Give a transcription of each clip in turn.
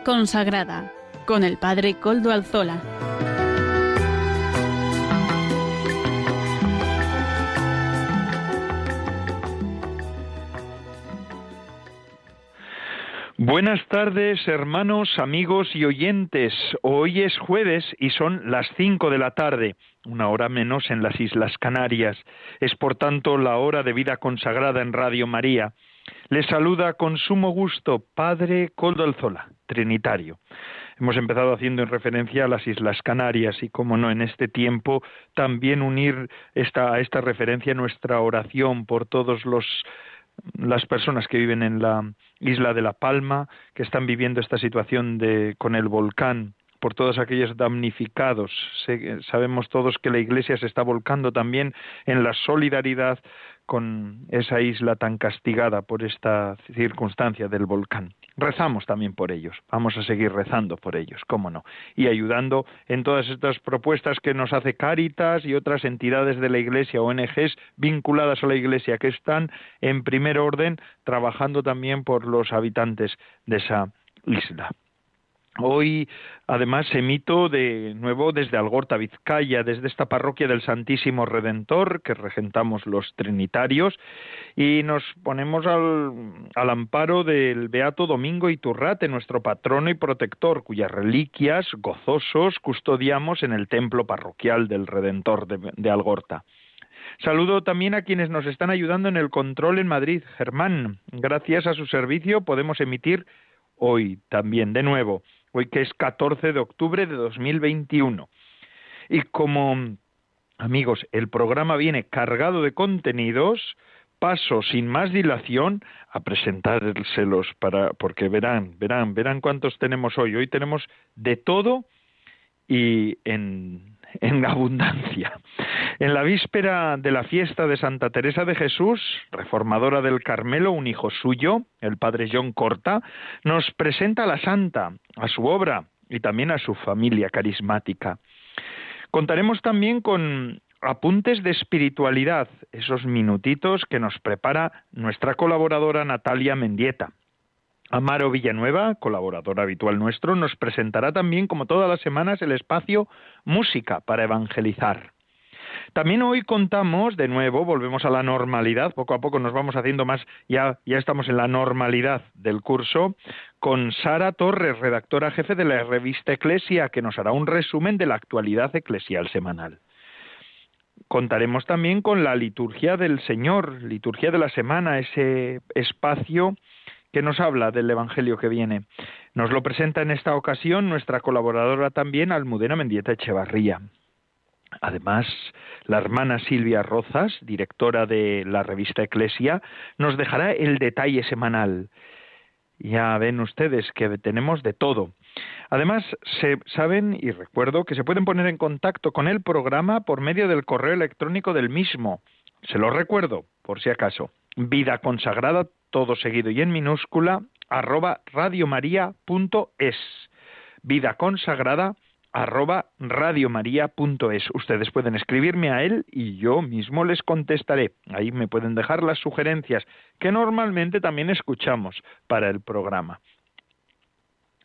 Consagrada con el Padre Coldo Alzola. Buenas tardes, hermanos, amigos y oyentes. Hoy es jueves y son las cinco de la tarde, una hora menos en las Islas Canarias. Es por tanto la hora de vida consagrada en Radio María. Les saluda con sumo gusto Padre Coldo Alzola, Trinitario. Hemos empezado haciendo en referencia a las Islas Canarias y, como no, en este tiempo también unir esta, a esta referencia nuestra oración por todos los las personas que viven en la isla de La Palma, que están viviendo esta situación de, con el volcán, por todos aquellos damnificados. sabemos todos que la Iglesia se está volcando también en la solidaridad con esa isla tan castigada por esta circunstancia del volcán. Rezamos también por ellos, vamos a seguir rezando por ellos, cómo no, y ayudando en todas estas propuestas que nos hace Cáritas y otras entidades de la Iglesia, ONGs vinculadas a la Iglesia, que están en primer orden trabajando también por los habitantes de esa isla. Hoy, además, emito de nuevo desde Algorta, Vizcaya, desde esta parroquia del Santísimo Redentor que regentamos los Trinitarios, y nos ponemos al, al amparo del Beato Domingo Iturrate, nuestro patrono y protector, cuyas reliquias gozosos custodiamos en el templo parroquial del Redentor de, de Algorta. Saludo también a quienes nos están ayudando en el control en Madrid. Germán, gracias a su servicio podemos emitir hoy también de nuevo hoy que es 14 de octubre de 2021. Y como, amigos, el programa viene cargado de contenidos, paso sin más dilación a presentárselos para porque verán, verán, verán cuántos tenemos hoy. Hoy tenemos de todo y en, en abundancia. En la víspera de la fiesta de Santa Teresa de Jesús, reformadora del Carmelo, un hijo suyo, el padre John Corta, nos presenta a la santa, a su obra y también a su familia carismática. Contaremos también con apuntes de espiritualidad, esos minutitos que nos prepara nuestra colaboradora Natalia Mendieta. Amaro Villanueva, colaborador habitual nuestro, nos presentará también, como todas las semanas, el espacio Música para Evangelizar. También hoy contamos, de nuevo, volvemos a la normalidad, poco a poco nos vamos haciendo más, ya, estamos en la normalidad del curso, con Sara Torres, redactora jefe de la revista Eclesia, que nos hará un resumen de la actualidad eclesial semanal. Contaremos también con la liturgia del Señor, liturgia de la semana, ese espacio que nos habla del Evangelio que viene. Nos lo presenta en esta ocasión nuestra colaboradora también, Almudena Mendieta Echevarría. Además, la hermana Silvia Rozas, directora de la revista Eclesia, nos dejará el detalle semanal. Ya ven ustedes que tenemos de todo. Además, se saben y recuerdo que se pueden poner en contacto con el programa por medio del correo electrónico del mismo. Se lo recuerdo, por si acaso. Vida consagrada todo seguido y en minúscula, arroba radiomaria.es. Vida consagrada, arroba radiomaria.es. Ustedes pueden escribirme a él y yo mismo les contestaré. Ahí me pueden dejar las sugerencias que normalmente también escuchamos para el programa.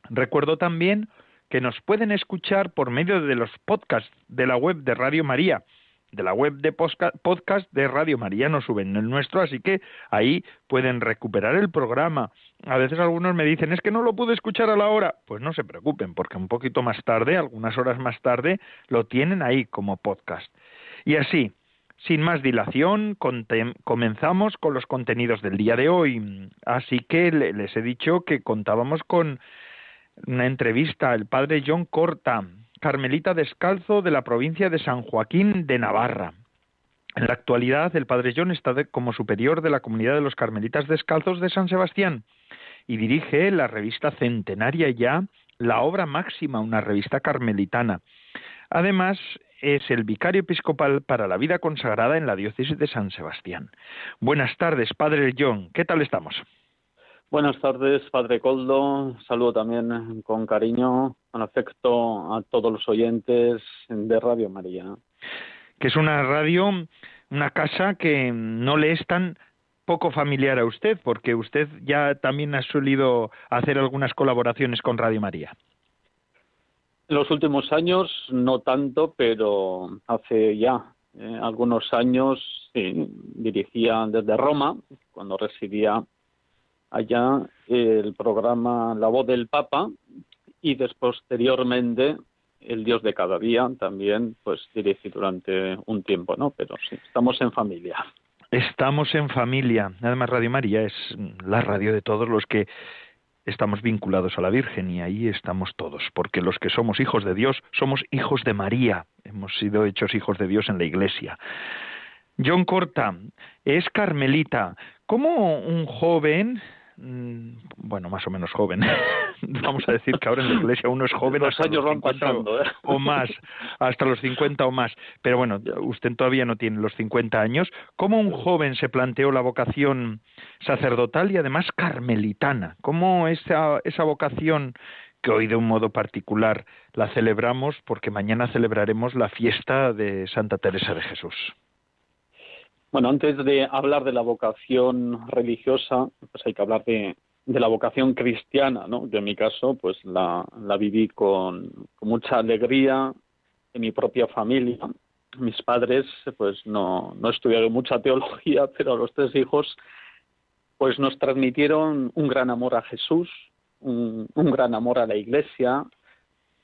Recuerdo también que nos pueden escuchar por medio de los podcasts de la web de Radio María de la web de podcast de Radio María no suben el nuestro, así que ahí pueden recuperar el programa. A veces algunos me dicen, es que no lo pude escuchar a la hora. Pues no se preocupen, porque un poquito más tarde, algunas horas más tarde, lo tienen ahí como podcast. Y así, sin más dilación, comenzamos con los contenidos del día de hoy. Así que les he dicho que contábamos con una entrevista al padre John Corta, carmelita descalzo de la provincia de San Joaquín de Navarra. En la actualidad, el padre John está como superior de la comunidad de los carmelitas descalzos de San Sebastián y dirige la revista centenaria ya, La Obra Máxima, una revista carmelitana. Además, es el vicario episcopal para la vida consagrada en la diócesis de San Sebastián. Buenas tardes, padre John. ¿Qué tal estamos? Buenas tardes, Padre Coldo. Saludo también con cariño, con afecto a todos los oyentes de Radio María. Que es una radio, una casa que no le es tan poco familiar a usted, porque usted ya también ha solido hacer algunas colaboraciones con Radio María. En los últimos años no tanto, pero hace ya eh, algunos años dirigía desde Roma, cuando residía allá, el programa La Voz del Papa y después, posteriormente el Dios de cada día también, pues dirigí durante un tiempo, ¿no? Pero sí, estamos en familia. Estamos en familia. Además, Radio María es la radio de todos los que estamos vinculados a la Virgen y ahí estamos todos, porque los que somos hijos de Dios somos hijos de María. Hemos sido hechos hijos de Dios en la Iglesia. John Corta es carmelita. ¿Cómo un joven bueno, más o menos joven. Vamos a decir que ahora en la iglesia uno es joven. Los años van pasando, ¿eh? o más, hasta los 50 o más. Pero bueno, usted todavía no tiene los 50 años. ¿Cómo un joven se planteó la vocación sacerdotal y además carmelitana? ¿Cómo esa, esa vocación que hoy de un modo particular la celebramos porque mañana celebraremos la fiesta de Santa Teresa de Jesús? Bueno, antes de hablar de la vocación religiosa, pues hay que hablar de, la vocación cristiana, ¿no? Yo en mi caso, pues la, viví con, mucha alegría en mi propia familia. Mis padres, pues no, no estudiaron mucha teología, pero los tres hijos, pues nos transmitieron un gran amor a Jesús, un, un gran amor a la Iglesia,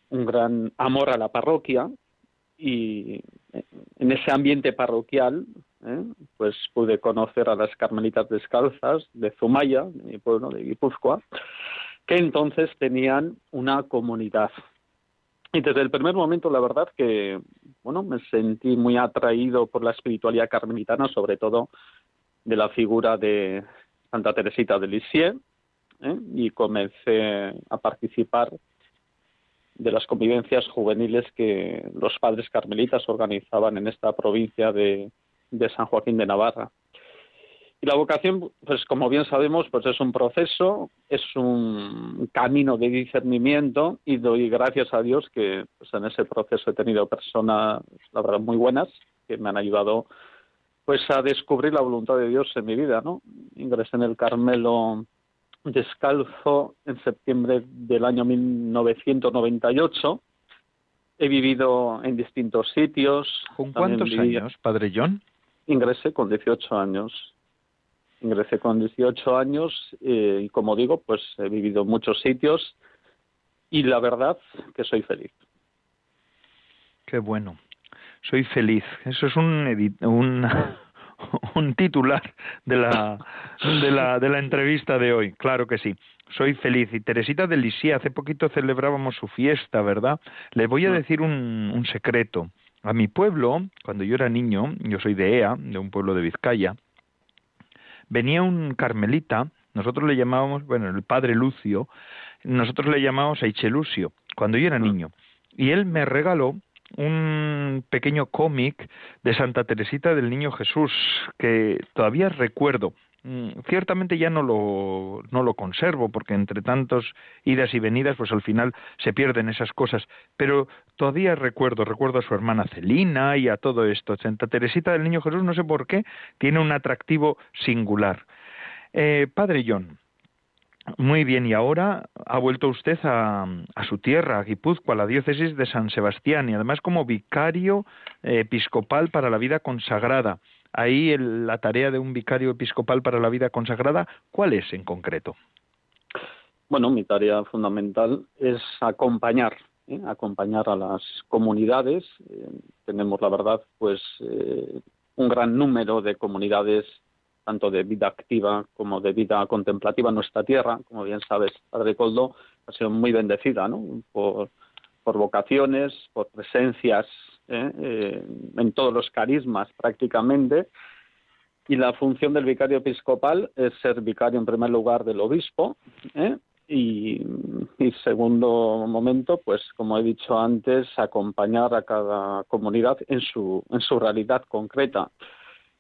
un gran amor a la parroquia y en ese ambiente parroquial ¿eh? pues pude conocer a las carmelitas descalzas de Zumaya, de mi pueblo de Guipúzcoa, que entonces tenían una comunidad. Y desde el primer momento, la verdad que, bueno, me sentí muy atraído por la espiritualidad carmelitana, sobre todo de la figura de Santa Teresita de Lisieux, ¿eh? y comencé a participar de las convivencias juveniles que los padres carmelitas organizaban en esta provincia de, de San Joaquín de Navarra. Y la vocación, pues como bien sabemos, pues es un proceso, es un camino de discernimiento y doy gracias a Dios que pues, en ese proceso he tenido personas, la verdad, muy buenas que me han ayudado pues a descubrir la voluntad de Dios en mi vida, ¿no? Ingresé en el Carmelo descalzo en septiembre del año 1998. He vivido en distintos sitios. ¿Con cuántos años, Padre John? Ingresé con 18 años. Ingresé con 18 años eh, y como digo, pues he vivido en muchos sitios y la verdad que soy feliz. Qué bueno. Soy feliz. Eso es un, un, un titular de la, de, la, de la entrevista de hoy. Claro que sí. Soy feliz. Y Teresita de Lisieux, hace poquito celebrábamos su fiesta, ¿verdad? Le voy a mm. decir un, un secreto. A mi pueblo, cuando yo era niño, yo soy de Ea, de un pueblo de Vizcaya, venía un carmelita, nosotros le llamábamos, bueno, el padre Lucio, nosotros le llamábamos Aichelucio, cuando yo era niño. Y él me regaló un pequeño cómic de Santa Teresita del Niño Jesús, que todavía recuerdo. Mm, ciertamente ya no lo, no lo conservo, porque entre tantos idas y venidas, pues al final se pierden esas cosas. Pero todavía recuerdo, recuerdo a su hermana Celina y a todo esto. Santa Teresita del Niño Jesús, no sé por qué, tiene un atractivo singular. Eh, padre John, muy bien, y ahora ha vuelto usted a, a, su tierra, a Guipúzcoa, a la diócesis de San Sebastián, y además como vicario eh, episcopal para la vida consagrada ahí la tarea de un vicario episcopal para la vida consagrada, ¿cuál es en concreto? Bueno, mi tarea fundamental es acompañar, ¿eh? acompañar a las comunidades. Eh, tenemos, la verdad, pues eh, un gran número de comunidades, tanto de vida activa como de vida contemplativa en nuestra tierra. Como bien sabes, Padre Coldo ha sido muy bendecida ¿no? por vocaciones, por presencias ¿eh? Eh, en todos los carismas prácticamente. Y la función del vicario episcopal es ser vicario en primer lugar del obispo ¿eh? y, y, segundo momento, pues como he dicho antes, acompañar a cada comunidad en su, en su realidad concreta.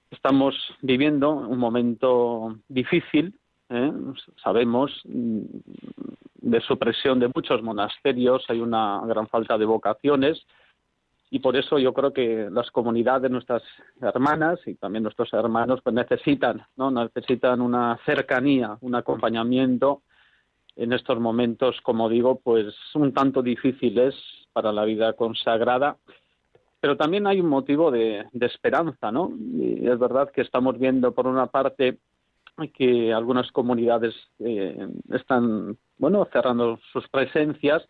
Estamos viviendo un momento difícil, sabemos, de supresión de muchos monasterios, hay una gran falta de vocaciones, y por eso yo creo que las comunidades, nuestras hermanas y también nuestros hermanos, pues necesitan, ¿no? Necesitan una cercanía, un acompañamiento en estos momentos, como digo, pues un tanto difíciles para la vida consagrada, pero también hay un motivo de, esperanza, ¿no? Y es verdad que estamos viendo, por una parte, que algunas comunidades eh, están, bueno, cerrando sus presencias,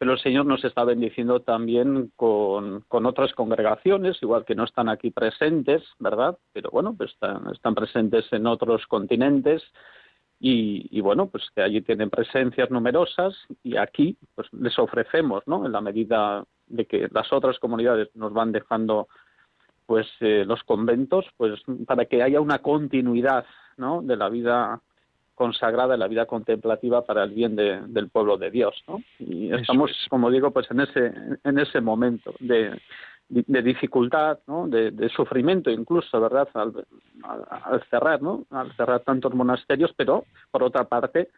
pero el Señor nos está bendiciendo también con, otras congregaciones, igual que no están aquí presentes, ¿verdad? Pero bueno, pues están, presentes en otros continentes y, bueno, pues que allí tienen presencias numerosas y aquí pues les ofrecemos, ¿no? En la medida de que las otras comunidades nos van dejando pues eh, los conventos, pues para que haya una continuidad, ¿no? De la vida consagrada, de la vida contemplativa para el bien del pueblo de Dios, ¿no? Y estamos, como digo, pues en ese en ese momento de de dificultad, ¿no? de, sufrimiento incluso, ¿verdad? Al, cerrar, ¿no? Al cerrar tantos monasterios, pero por otra parte,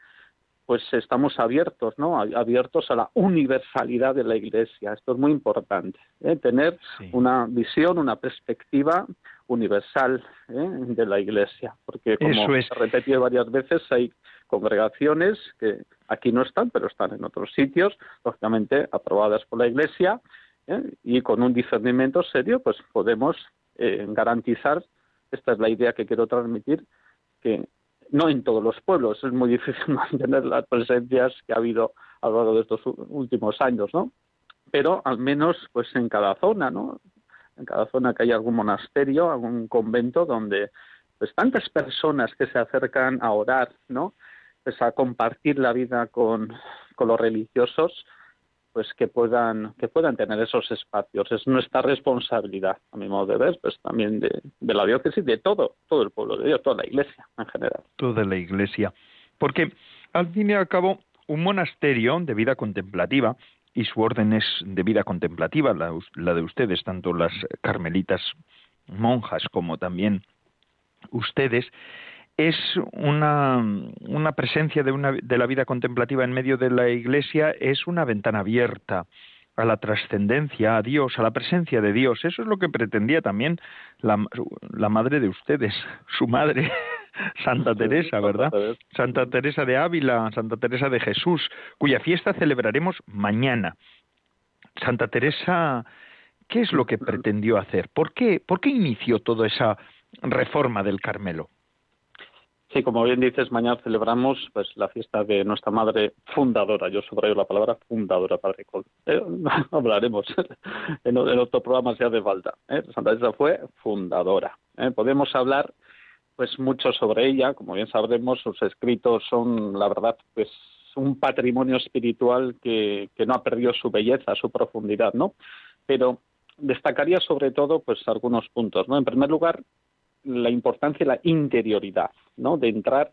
pues estamos abiertos, ¿no? Abiertos a la universalidad de la Iglesia. Esto es muy importante, ¿eh? tener una visión, una perspectiva universal ¿eh? de la Iglesia, porque como se ha repetido varias veces, hay congregaciones que aquí no están, pero están en otros sitios, lógicamente aprobadas por la Iglesia, ¿eh? y con un discernimiento serio pues podemos eh, garantizar esta es la idea que quiero transmitir que no en todos los pueblos es muy difícil mantener las presencias que ha habido a lo largo de estos últimos años no pero al menos pues en cada zona no en cada zona que haya algún monasterio algún convento donde pues tantas personas que se acercan a orar no pues a compartir la vida con, con los religiosos pues que puedan que puedan tener esos espacios. Es nuestra responsabilidad a mi modo de ver pues también de, la diócesis de todo todo el pueblo de Dios toda la Iglesia en general. Toda la Iglesia. Porque al fin y al cabo un monasterio de vida contemplativa y su orden es de vida contemplativa la, de ustedes tanto las carmelitas monjas como también ustedes es una, una presencia de, una, de la vida contemplativa en medio de la Iglesia, es una ventana abierta a la trascendencia, a Dios, a la presencia de Dios. Eso es lo que pretendía también la, la madre de ustedes, su madre, Santa Teresa, ¿verdad? Santa Teresa de Ávila, Santa Teresa de Jesús, cuya fiesta celebraremos mañana. Santa Teresa, ¿qué es lo que pretendió hacer? ¿Por qué, por qué inició toda esa reforma del Carmelo? Sí, como bien dices, mañana celebramos pues la fiesta de nuestra madre fundadora. Yo subrayo la palabra fundadora, Padre Col. Eh, hablaremos en, otro programa si hace falta. ¿eh? Santa Teresa fue fundadora. ¿eh? Podemos hablar pues mucho sobre ella. Como bien sabremos, sus escritos son, la verdad, pues un patrimonio espiritual que, que no ha perdido su belleza, su profundidad, ¿no? Pero destacaría sobre todo pues algunos puntos, ¿no? En primer lugar, la importancia de la interioridad, ¿no? De entrar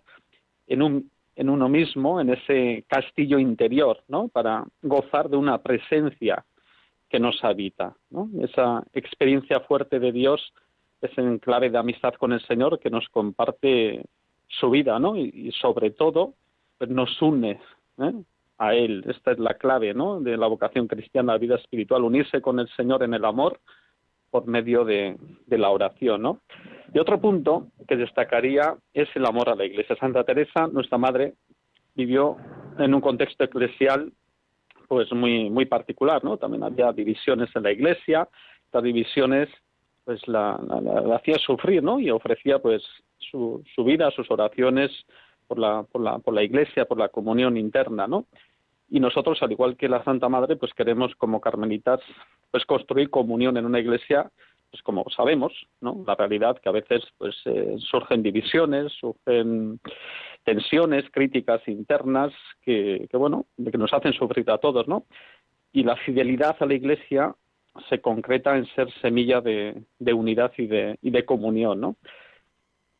en un en uno mismo, en ese castillo interior, ¿no? Para gozar de una presencia que nos habita, ¿no? Esa experiencia fuerte de Dios es en clave de amistad con el Señor que nos comparte su vida, ¿no? Y, sobre todo pues nos une ¿eh? a Él. Esta es la clave, ¿no? De la vocación cristiana, la vida espiritual, unirse con el Señor en el amor por medio de, de la oración, ¿no? Y otro punto que destacaría es el amor a la Iglesia. Santa Teresa, nuestra madre, vivió en un contexto eclesial pues muy muy particular, ¿no? También había divisiones en la Iglesia, estas divisiones pues la, la, hacía sufrir, ¿no? Y ofrecía pues su, su vida, sus oraciones por la, por la por la Iglesia, por la comunión interna, ¿no? Y nosotros, al igual que la Santa Madre, pues queremos como carmelitas pues construir comunión en una iglesia pues como sabemos, ¿no? La realidad que a veces pues eh, surgen divisiones, surgen tensiones, críticas internas que, que, bueno, que nos hacen sufrir a todos, ¿no? Y la fidelidad a la Iglesia se concreta en ser semilla de, unidad y de, y de comunión, ¿no?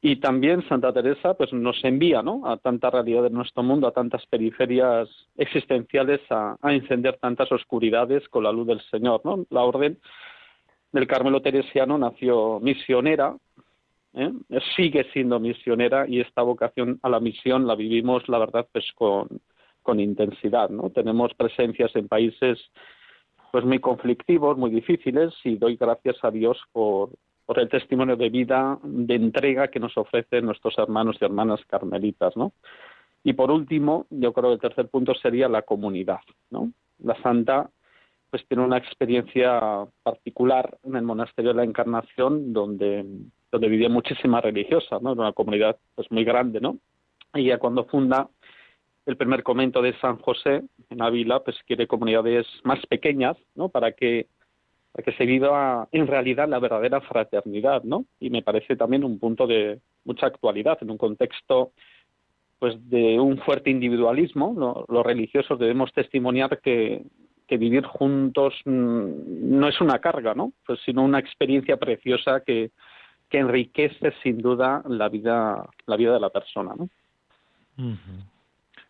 Y también Santa Teresa pues nos envía ¿no? a tanta realidad de nuestro mundo, a tantas periferias existenciales, a, a encender tantas oscuridades con la luz del Señor. ¿no? La orden del Carmelo Teresiano nació misionera, ¿eh? sigue siendo misionera y esta vocación a la misión la vivimos, la verdad, pues con, con intensidad. ¿no? Tenemos presencias en países pues muy conflictivos, muy difíciles y doy gracias a Dios por, por el testimonio de vida, de entrega que nos ofrecen nuestros hermanos y hermanas carmelitas, ¿no? Y por último, yo creo que el tercer punto sería la comunidad, ¿no? La santa pues tiene una experiencia particular en el monasterio de la Encarnación donde donde vivía muchísima religiosa, ¿no? Era una comunidad pues muy grande, ¿no? Y ya cuando funda el primer convento de San José en Ávila, pues quiere comunidades más pequeñas, ¿no? Para que para que se viva en realidad la verdadera fraternidad, ¿no? Y me parece también un punto de mucha actualidad en un contexto pues de un fuerte individualismo, los religiosos debemos testimoniar que, vivir juntos mm, no es una carga, ¿no? Pues sino una experiencia preciosa que enriquece sin duda la vida, la vida de la persona, ¿no?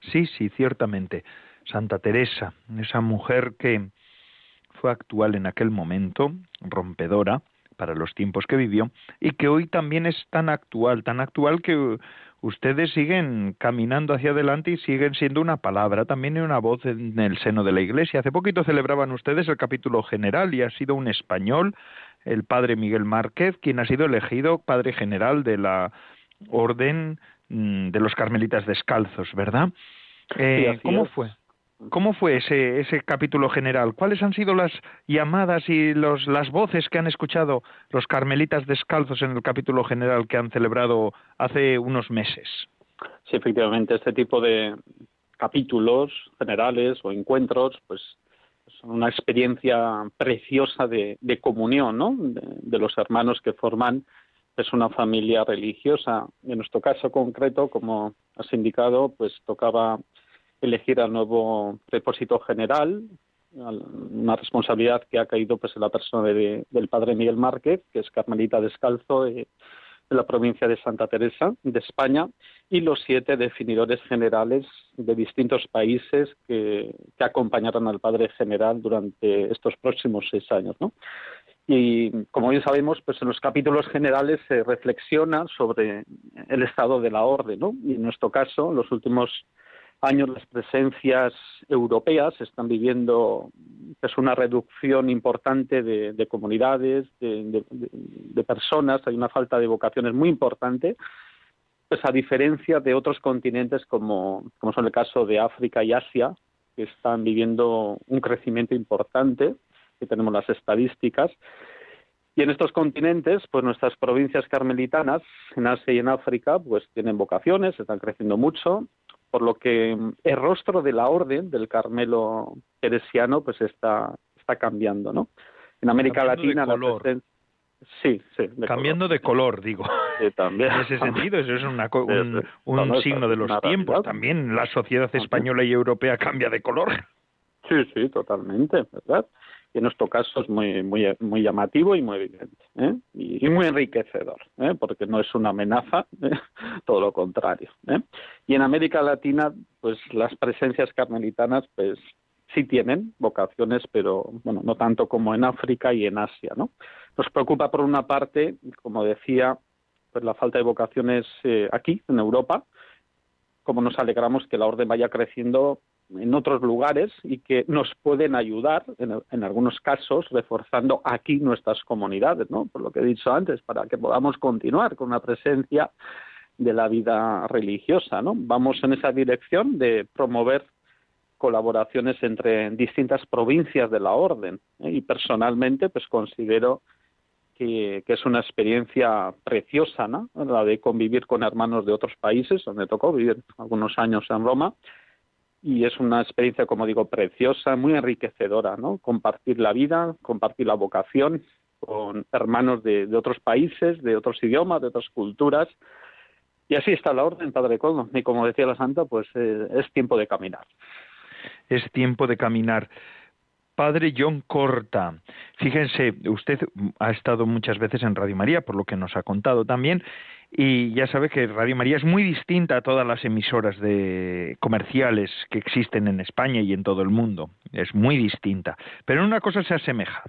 Sí, sí, ciertamente. Santa Teresa, esa mujer que fue actual en aquel momento, rompedora para los tiempos que vivió, y que hoy también es tan actual, tan actual que ustedes siguen caminando hacia adelante y siguen siendo una palabra, también una voz en el seno de la Iglesia. Hace poquito celebraban ustedes el capítulo general y ha sido un español, el padre Miguel Márquez, quien ha sido elegido padre general de la Orden de los Carmelitas Descalzos, ¿verdad? Eh, ¿Cómo fue? ¿Cómo fue ese, ese capítulo general? ¿Cuáles han sido las llamadas y los, las voces que han escuchado los carmelitas descalzos en el capítulo general que han celebrado hace unos meses? Sí, efectivamente, este tipo de capítulos generales o encuentros, pues son una experiencia preciosa de, de comunión, ¿no? De, de, los hermanos que forman es una familia religiosa. En nuestro caso concreto, como has indicado, pues tocaba elegir al nuevo depósito general, una responsabilidad que ha caído pues en la persona del padre Miguel Márquez, que es carmelita descalzo de, la provincia de Santa Teresa de España, y los siete definidores generales de distintos países que, que acompañaron al padre general durante estos próximos seis años. ¿no? Y como bien sabemos, pues en los capítulos generales se reflexiona sobre el estado de la orden. Y en nuestro caso, en los últimos años las presencias europeas están viviendo pues, una reducción importante de, comunidades, de, personas, hay una falta de vocaciones muy importante, pues a diferencia de otros continentes como, como son el caso de África y Asia, que están viviendo un crecimiento importante, que tenemos las estadísticas, y en estos continentes, pues nuestras provincias carmelitanas, en Asia y en África, pues tienen vocaciones, están creciendo mucho, por lo que el rostro de la orden del Carmelo teresiano pues está, está cambiando, ¿no? En América Latina la presencia... Sí, sí. Cambiando de color, digo. Sí, también. En ese sentido, eso es una, un, un signo de los tiempos. También la sociedad española y europea cambia de color. Sí, sí, totalmente, ¿verdad? En nuestro caso es muy muy muy llamativo y muy evidente ¿eh? y, muy enriquecedor ¿eh? porque no es una amenaza ¿eh? todo lo contrario y en América Latina pues las presencias carmelitanas pues sí tienen vocaciones pero bueno no tanto como en África y en Asia no nos preocupa por una parte como decía pues la falta de vocaciones aquí en Europa como nos alegramos que la orden vaya creciendo en otros lugares y que nos pueden ayudar en, algunos casos reforzando aquí nuestras comunidades, ¿no? Por lo que he dicho antes, para que podamos continuar con una presencia de la vida religiosa, ¿no? Vamos en esa dirección de promover colaboraciones entre distintas provincias de la orden ¿eh? y personalmente pues considero que, que, es una experiencia preciosa, ¿no? La de convivir con hermanos de otros países, donde tocó vivir algunos años en Roma, y es una experiencia, como digo, preciosa, muy enriquecedora, ¿no? Compartir la vida, compartir la vocación con hermanos de, otros países, de otros idiomas, de otras culturas. Y así está la orden, Padre Coldo. Y como decía la Santa, pues eh, es tiempo de caminar. Es tiempo de caminar. Padre John Corta, fíjense, usted ha estado muchas veces en Radio María, por lo que nos ha contado también, y ya sabe que Radio María es muy distinta a todas las emisoras de comerciales que existen en España y en todo el mundo. Es muy distinta. Pero en una cosa se asemeja,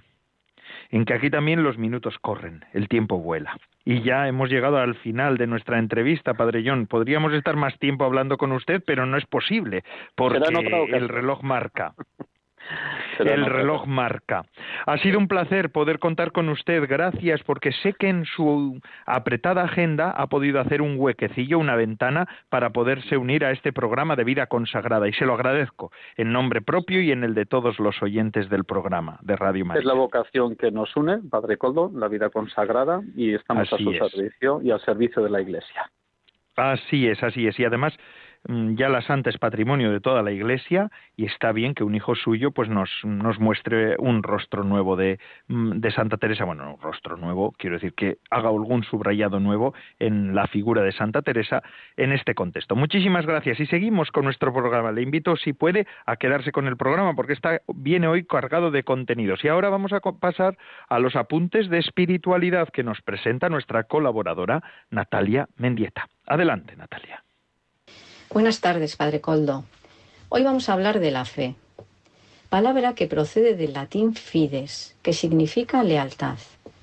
en que aquí también los minutos corren, el tiempo vuela. Y ya hemos llegado al final de nuestra entrevista, Padre John. Podríamos estar más tiempo hablando con usted, pero no es posible, porque el reloj marca. El reloj marca. Ha sido un placer poder contar con usted. Gracias, porque sé que en su apretada agenda ha podido hacer un huequecillo, una ventana para poderse unir a este programa de vida consagrada. Y se lo agradezco en nombre propio y en el de todos los oyentes del programa de Radio María. Es la vocación que nos une, Padre Coldo, la vida consagrada, y estamos a su servicio y al servicio de la Iglesia. Así es, así es. Y además ya la santa es patrimonio de toda la Iglesia y está bien que un hijo suyo pues nos, muestre un rostro nuevo de, mm, de Santa Teresa, bueno, un rostro nuevo, quiero decir que haga algún subrayado nuevo en la figura de Santa Teresa en este contexto. Muchísimas gracias y seguimos con nuestro programa. Le invito, si puede, a quedarse con el programa porque está, viene hoy cargado de contenidos. Y ahora vamos a pasar a los apuntes de espiritualidad que nos presenta nuestra colaboradora Natalia Mendieta. Adelante, Natalia. Buenas tardes, Padre Coldo. Hoy vamos a hablar de la fe, palabra que procede del latín fides, que significa lealtad.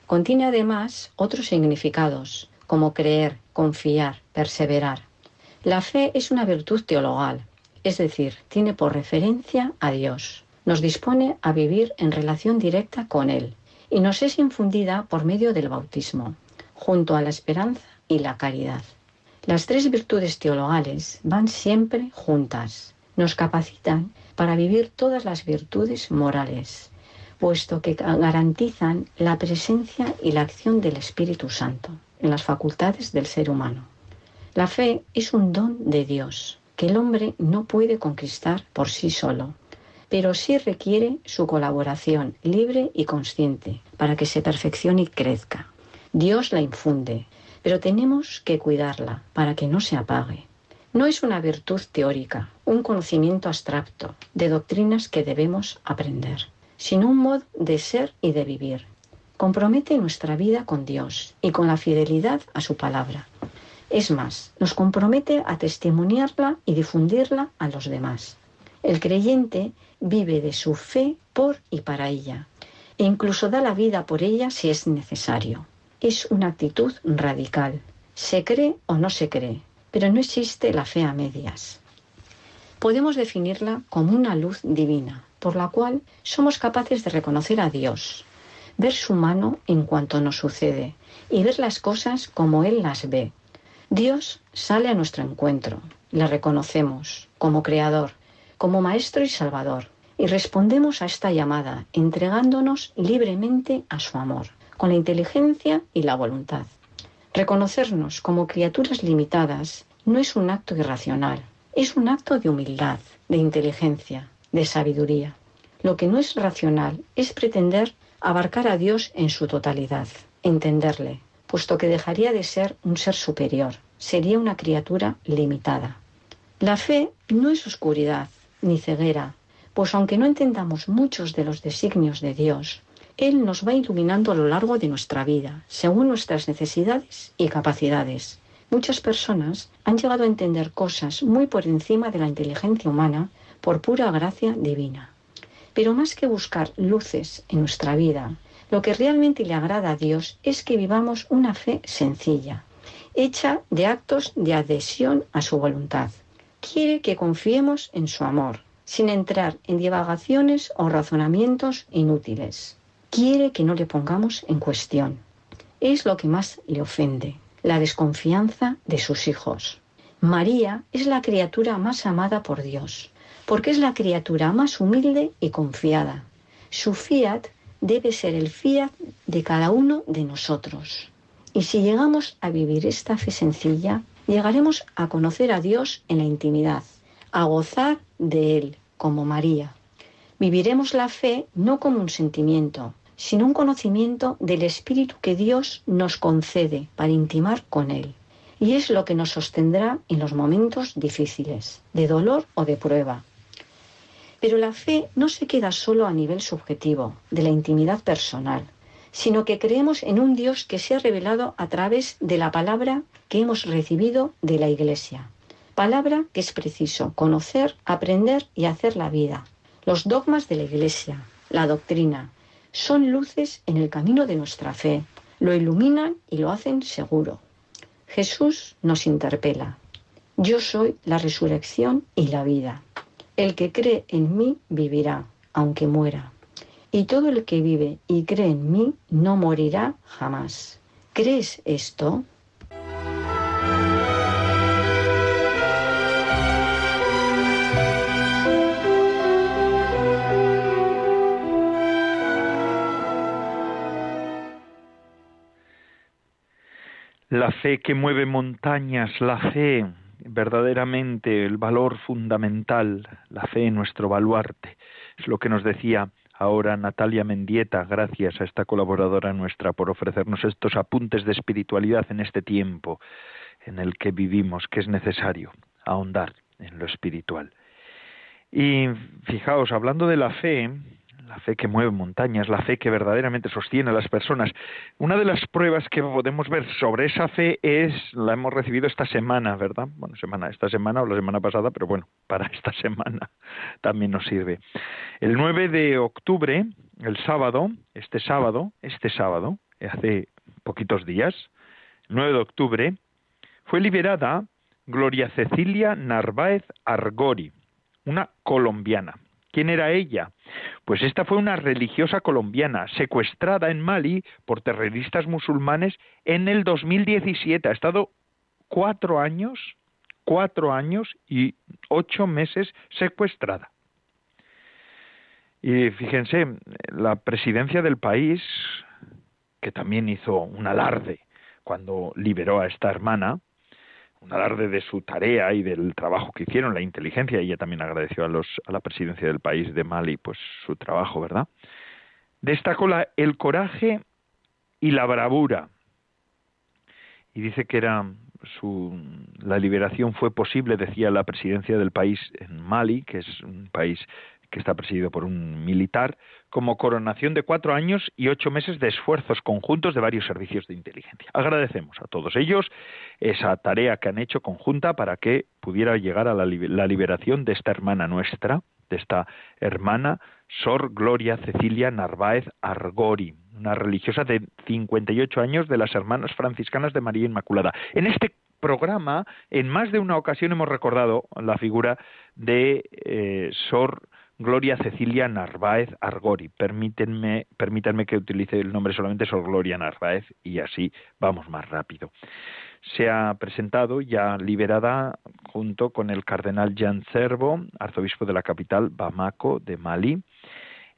Contiene además otros significados, como creer, confiar, perseverar. La fe es una virtud teologal, es decir, tiene por referencia a Dios. Nos dispone a vivir en relación directa con Él y nos es infundida por medio del bautismo, junto a la esperanza y la caridad. Las tres virtudes teologales van siempre juntas. Nos capacitan para vivir todas las virtudes morales, puesto que garantizan la presencia y la acción del Espíritu Santo en las facultades del ser humano. La fe es un don de Dios que el hombre no puede conquistar por sí solo, pero sí requiere su colaboración libre y consciente para que se perfeccione y crezca. Dios la infunde, pero tenemos que cuidarla para que no se apague. No es una virtud teórica, un conocimiento abstracto de doctrinas que debemos aprender, sino un modo de ser y de vivir. Compromete nuestra vida con Dios y con la fidelidad a su palabra. Es más, nos compromete a testimoniarla y difundirla a los demás. El creyente vive de su fe por y para ella, e incluso da la vida por ella si es necesario es una actitud radical. Se cree o no se cree, pero no existe la fe a medias. Podemos definirla como una luz divina, por la cual somos capaces de reconocer a Dios, ver su mano en cuanto nos sucede y ver las cosas como Él las ve. Dios sale a nuestro encuentro, le reconocemos como Creador, como Maestro y Salvador, y respondemos a esta llamada entregándonos libremente a su amor con la inteligencia y la voluntad. Reconocernos como criaturas limitadas no es un acto irracional, es un acto de humildad, de inteligencia, de sabiduría. Lo que no es racional es pretender abarcar a Dios en su totalidad, entenderle, puesto que dejaría de ser un ser superior, sería una criatura limitada. La fe no es oscuridad ni ceguera, pues aunque no entendamos muchos de los designios de Dios, él nos va iluminando a lo largo de nuestra vida, según nuestras necesidades y capacidades. Muchas personas han llegado a entender cosas muy por encima de la inteligencia humana por pura gracia divina. Pero más que buscar luces en nuestra vida, lo que realmente le agrada a Dios es que vivamos una fe sencilla, hecha de actos de adhesión a su voluntad. Quiere que confiemos en su amor, sin entrar en divagaciones o razonamientos inútiles quiere que no le pongamos en cuestión. Es lo que más le ofende, la desconfianza de sus hijos. María es la criatura más amada por Dios, porque es la criatura más humilde y confiada. Su fiat debe ser el fiat de cada uno de nosotros. Y si llegamos a vivir esta fe sencilla, llegaremos a conocer a Dios en la intimidad, a gozar de Él, como María. Viviremos la fe no como un sentimiento, sino un conocimiento del Espíritu que Dios nos concede para intimar con Él. Y es lo que nos sostendrá en los momentos difíciles, de dolor o de prueba. Pero la fe no se queda solo a nivel subjetivo, de la intimidad personal, sino que creemos en un Dios que se ha revelado a través de la palabra que hemos recibido de la Iglesia. Palabra que es preciso conocer, aprender y hacer la vida. Los dogmas de la Iglesia, la doctrina, son luces en el camino de nuestra fe, lo iluminan y lo hacen seguro. Jesús nos interpela. Yo soy la resurrección y la vida. El que cree en mí vivirá, aunque muera. Y todo el que vive y cree en mí no morirá jamás. ¿Crees esto? La fe que mueve montañas, la fe verdaderamente el valor fundamental, la fe nuestro baluarte. Es lo que nos decía ahora Natalia Mendieta, gracias a esta colaboradora nuestra por ofrecernos estos apuntes de espiritualidad en este tiempo en el que vivimos, que es necesario ahondar en lo espiritual. Y fijaos, hablando de la fe, la fe que mueve montañas, la fe que verdaderamente sostiene a las personas. Una de las pruebas que podemos ver sobre esa fe es, la hemos recibido esta semana, ¿verdad? Bueno, semana, esta semana o la semana pasada, pero bueno, para esta semana también nos sirve. El 9 de octubre, el sábado, este sábado, este sábado, hace poquitos días, 9 de octubre, fue liberada Gloria Cecilia Narváez Argori, una colombiana. ¿Quién era ella? Pues esta fue una religiosa colombiana secuestrada en Mali por terroristas musulmanes en el 2017. Ha estado cuatro años, cuatro años y ocho meses secuestrada. Y fíjense, la presidencia del país, que también hizo un alarde cuando liberó a esta hermana, un alarde de su tarea y del trabajo que hicieron, la inteligencia. Ella también agradeció a, los, la presidencia del país de Mali pues su trabajo, ¿verdad? Destacó la, el coraje y la bravura. Y dice que era su, la liberación fue posible, decía la presidencia del país en Mali, que es un país que está presidido por un militar, como coronación de cuatro años y ocho meses de esfuerzos conjuntos de varios servicios de inteligencia. Agradecemos a todos ellos esa tarea que han hecho conjunta para que pudiera llegar a la, liberación de esta hermana nuestra, de esta hermana Sor Gloria Cecilia Narváez Argori, una religiosa de 58 años de las hermanas franciscanas de María Inmaculada. En este programa, en más de una ocasión hemos recordado la figura de eh, Sor Gloria Cecilia Narváez Argori. Permítanme, permítanme que utilice el nombre solamente Sor Gloria Narváez y así vamos más rápido. Se ha presentado ya liberada junto con el cardenal Jan Cervo, arzobispo de la capital Bamako de Mali,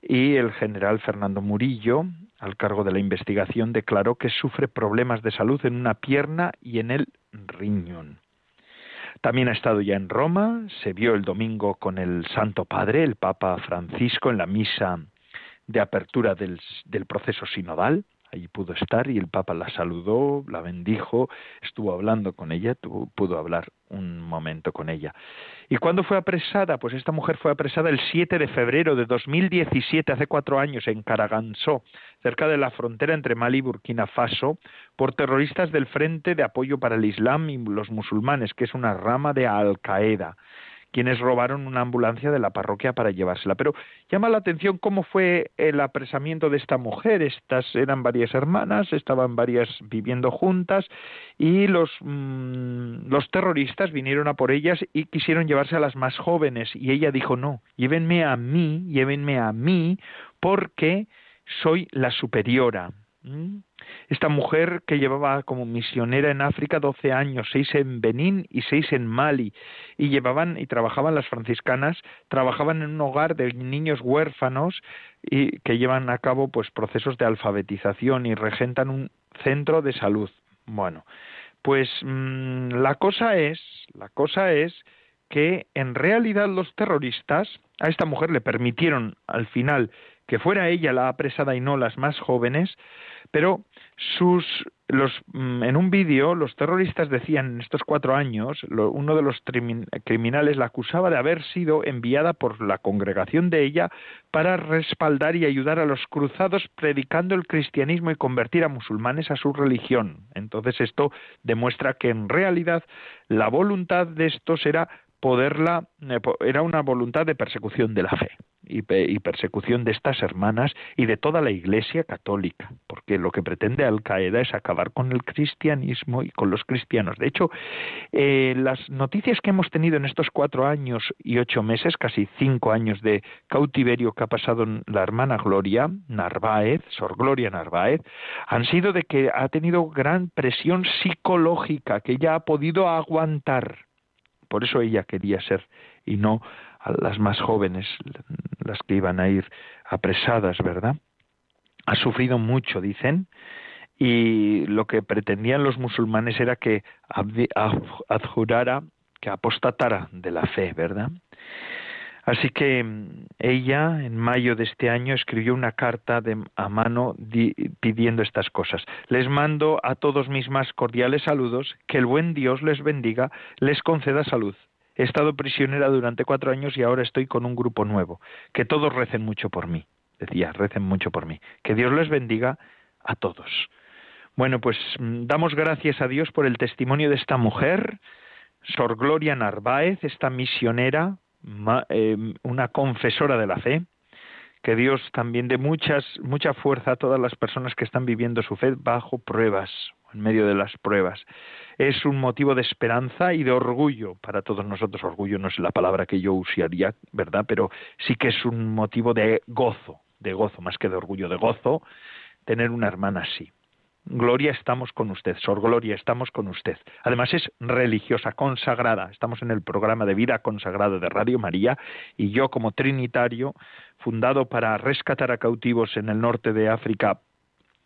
y el general Fernando Murillo, al cargo de la investigación, declaró que sufre problemas de salud en una pierna y en el riñón. También ha estado ya en Roma, se vio el domingo con el Santo Padre, el Papa Francisco, en la misa de apertura del, del proceso sinodal. Allí pudo estar y el Papa la saludó, la bendijo, estuvo hablando con ella, pudo hablar un momento con ella. ¿Y cuándo fue apresada? Pues esta mujer fue apresada el 7 de febrero de 2017, hace cuatro años, en Caragansó, cerca de la frontera entre Mali y Burkina Faso, por terroristas del Frente de Apoyo para el Islam y los Musulmanes, que es una rama de Al Qaeda quienes robaron una ambulancia de la parroquia para llevársela. Pero llama la atención cómo fue el apresamiento de esta mujer. Estas eran varias hermanas, estaban varias viviendo juntas y los, mm, terroristas vinieron a por ellas y quisieron llevarse a las más jóvenes. Y ella dijo, no, llévenme a mí, llévenme a mí, porque soy la superiora. ¿Mm? Esta mujer que llevaba como misionera en África 12 años, seis en Benín y seis en Mali, y llevaban y trabajaban las franciscanas, trabajaban en un hogar de niños huérfanos y que llevan a cabo pues procesos de alfabetización y regentan un centro de salud. Bueno, pues mm, la cosa es, la cosa es que en realidad los terroristas a esta mujer le permitieron al final que fuera ella la apresada y no las más jóvenes, pero sus los mm, en un vídeo los terroristas decían en estos cuatro años uno de los criminales la acusaba de haber sido enviada por la congregación de ella para respaldar y ayudar a los cruzados predicando el cristianismo y convertir a musulmanes a su religión. Entonces esto demuestra que en realidad la voluntad de estos era poderla eh, era una voluntad de persecución de la fe y, persecución de estas hermanas y de toda la Iglesia católica, porque lo que pretende Al Qaeda es acabar con el cristianismo y con los cristianos. De hecho, eh, las noticias que hemos tenido en estos cuatro años y ocho meses, casi cinco años de cautiverio que ha pasado la hermana Gloria Narváez, Sor Gloria Narváez, han sido de que ha tenido gran presión psicológica que ella ha podido aguantar. Por eso ella quería ser y no a las más jóvenes, las que iban a ir apresadas, ¿verdad? Ha sufrido mucho, dicen, y lo que pretendían los musulmanes era que adjurara, que apostatara de la fe, ¿verdad? Así que mm, ella, en mayo de este año, escribió una carta de, a mano pidiendo estas cosas. Les mando a todos mis más cordiales saludos, que el buen Dios les bendiga, les conceda salud. He estado prisionera durante cuatro años y ahora estoy con un grupo nuevo. Que todos recen mucho por mí. Decía, recen mucho por mí. Que Dios les bendiga a todos. Bueno, pues mm, damos gracias a Dios por el testimonio de esta mujer, Sor Gloria Narváez, esta misionera, eh, una confesora de la fe. Que Dios también dé muchas, mucha fuerza a todas las personas que están viviendo su fe bajo pruebas, en medio de las pruebas. Es un motivo de esperanza y de orgullo para todos nosotros. Orgullo no es la palabra que yo usaría, ¿verdad? Pero sí que es un motivo de gozo, de gozo, más que de orgullo, de gozo, tener una hermana así. Gloria, estamos con usted. Sor Gloria, estamos con usted. Además es religiosa, consagrada. Estamos en el programa de vida consagrada de Radio María y yo como trinitario, fundado para rescatar a cautivos en el norte de África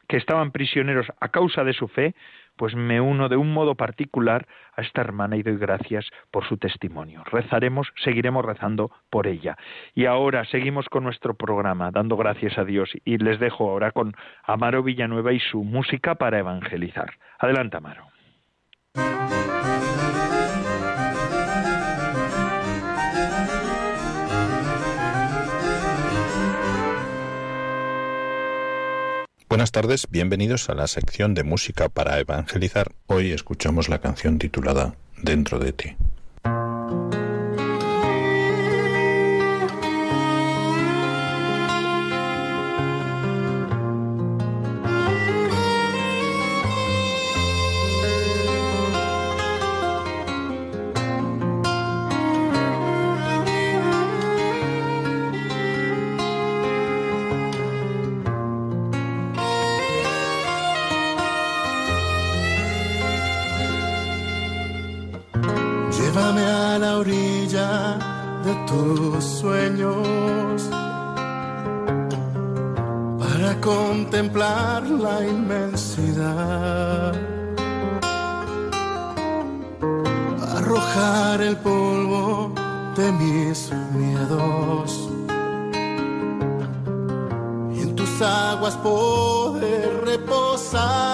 que estaban prisioneros a causa de su fe, pues me uno de un modo particular a esta hermana y doy gracias por su testimonio. Rezaremos, seguiremos rezando por ella. Y ahora seguimos con nuestro programa, dando gracias a Dios, y les dejo ahora con Amaro Villanueva y su música para evangelizar. Adelante, Amaro. Buenas tardes, bienvenidos a la sección de música para evangelizar. Hoy escuchamos la canción titulada Dentro de ti. Llévame a la orilla de tus sueños para contemplar la inmensidad. Arrojar el polvo de mis miedos y en tus aguas poder reposar.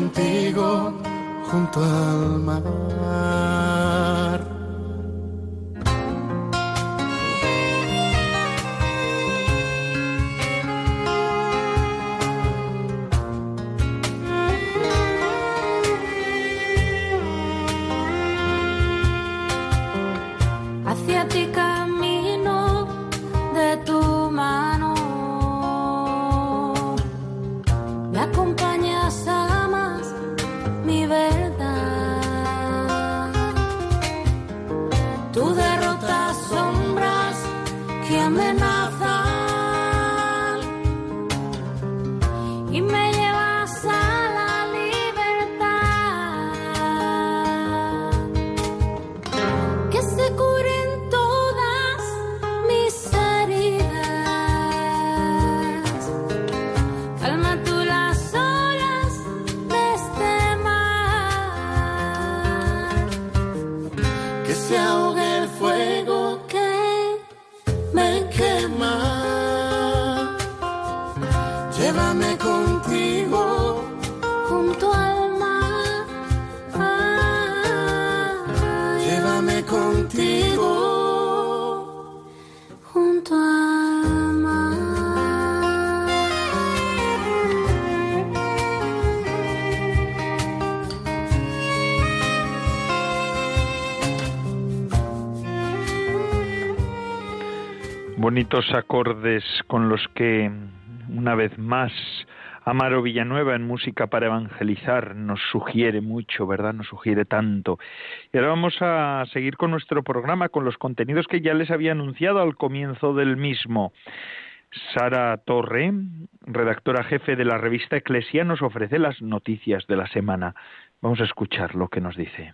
contigo junto al mar. You made it. Bonitos acordes con los que una vez más Amaro Villanueva en Música para Evangelizar nos sugiere mucho, ¿verdad? Nos sugiere tanto. Y ahora vamos a seguir con nuestro programa, con los contenidos que ya les había anunciado al comienzo del mismo. Sara Torre, redactora jefe de la revista Eclesia, nos ofrece las noticias de la semana. Vamos a escuchar lo que nos dice.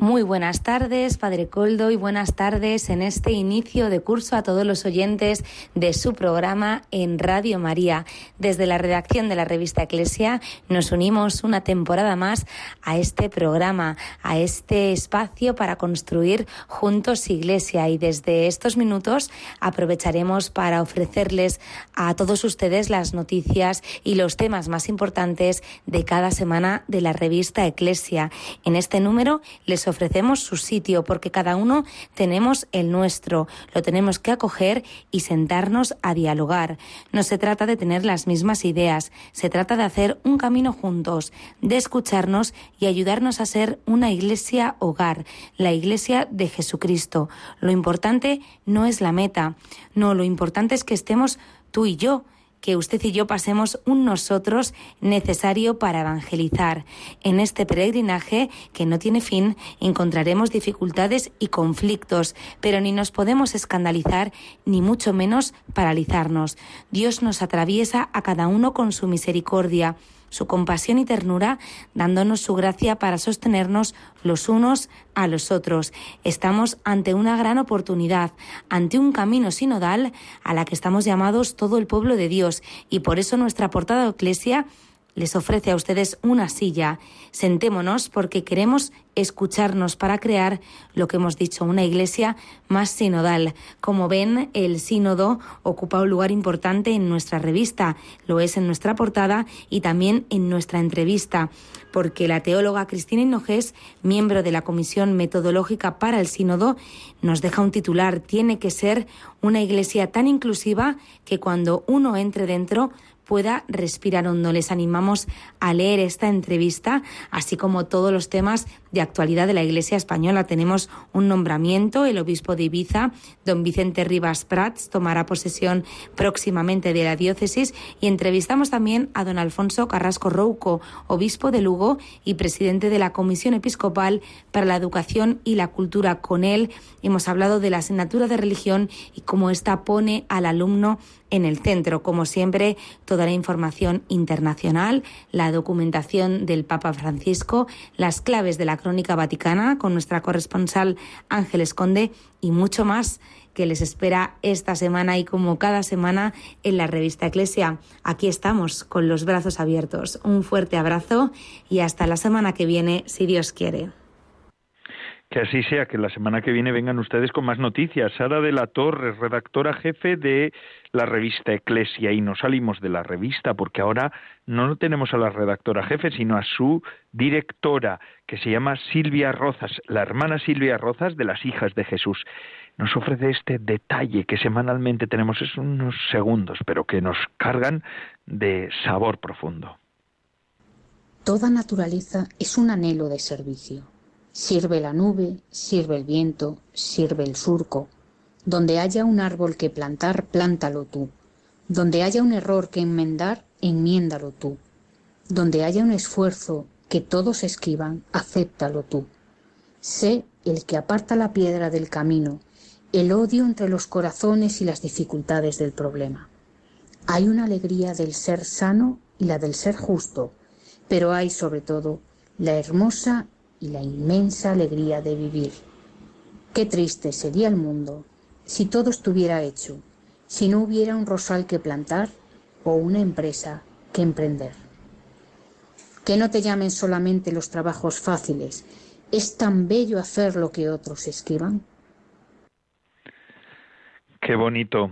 Muy buenas tardes, Padre Coldo, y buenas tardes en este inicio de curso a todos los oyentes de su programa en Radio María. Desde la redacción de la revista Eclesia nos unimos una temporada más a este programa, a este espacio para construir juntos Iglesia. Y desde estos minutos aprovecharemos para ofrecerles a todos ustedes las noticias y los temas más importantes de cada semana de la revista Eclesia. En este número les ofrecemos su sitio porque cada uno tenemos el nuestro, lo tenemos que acoger y sentarnos a dialogar. No se trata de tener las mismas ideas, se trata de hacer un camino juntos, de escucharnos y ayudarnos a ser una iglesia hogar, la iglesia de Jesucristo. Lo importante no es la meta, no, lo importante es que estemos tú y yo que usted y yo pasemos un nosotros necesario para evangelizar. En este peregrinaje que no tiene fin encontraremos dificultades y conflictos, pero ni nos podemos escandalizar ni mucho menos paralizarnos. Dios nos atraviesa a cada uno con su misericordia su compasión y ternura, dándonos su gracia para sostenernos los unos a los otros. Estamos ante una gran oportunidad, ante un camino sinodal a la que estamos llamados todo el pueblo de Dios y por eso nuestra portada de les ofrece a ustedes una silla. Sentémonos porque queremos escucharnos para crear lo que hemos dicho, una iglesia más sinodal. Como ven, el sínodo ocupa un lugar importante en nuestra revista, lo es en nuestra portada y también en nuestra entrevista, porque la teóloga Cristina Hinojés, miembro de la Comisión Metodológica para el Sínodo, nos deja un titular, tiene que ser una iglesia tan inclusiva que cuando uno entre dentro pueda respirar hondo. Les animamos a leer esta entrevista, así como todos los temas de actualidad de la Iglesia española. Tenemos un nombramiento, el obispo de Ibiza, don Vicente Rivas Prats, tomará posesión próximamente de la diócesis y entrevistamos también a don Alfonso Carrasco Rouco, obispo de Lugo y presidente de la Comisión Episcopal para la Educación y la Cultura. Con él hemos hablado de la asignatura de religión y cómo ésta pone al alumno en el centro. Como siempre, toda la información internacional, la documentación del Papa Francisco, las claves de la crónica vaticana con nuestra corresponsal Ángeles Conde y mucho más que les espera esta semana y como cada semana en la revista Eclesia. Aquí estamos con los brazos abiertos. Un fuerte abrazo y hasta la semana que viene, si Dios quiere. Que así sea, que la semana que viene vengan ustedes con más noticias. Sara de la Torre, redactora jefe de la revista Eclesia, y no salimos de la revista porque ahora no tenemos a la redactora jefe, sino a su directora, que se llama Silvia Rozas, la hermana Silvia Rozas de las Hijas de Jesús. Nos ofrece este detalle que semanalmente tenemos, es unos segundos, pero que nos cargan de sabor profundo. Toda naturaleza es un anhelo de servicio Sirve la nube, sirve el viento, sirve el surco. Donde haya un árbol que plantar, plántalo tú. Donde haya un error que enmendar, enmiéndalo tú. Donde haya un esfuerzo que todos esquivan, acéptalo tú. Sé el que aparta la piedra del camino, el odio entre los corazones y las dificultades del problema. Hay una alegría del ser sano y la del ser justo, pero hay sobre todo la hermosa y la inmensa alegría de vivir. Qué triste sería el mundo si todo estuviera hecho, si no hubiera un rosal que plantar o una empresa que emprender. Que no te llamen solamente los trabajos fáciles, es tan bello hacer lo que otros esquivan. Qué bonito.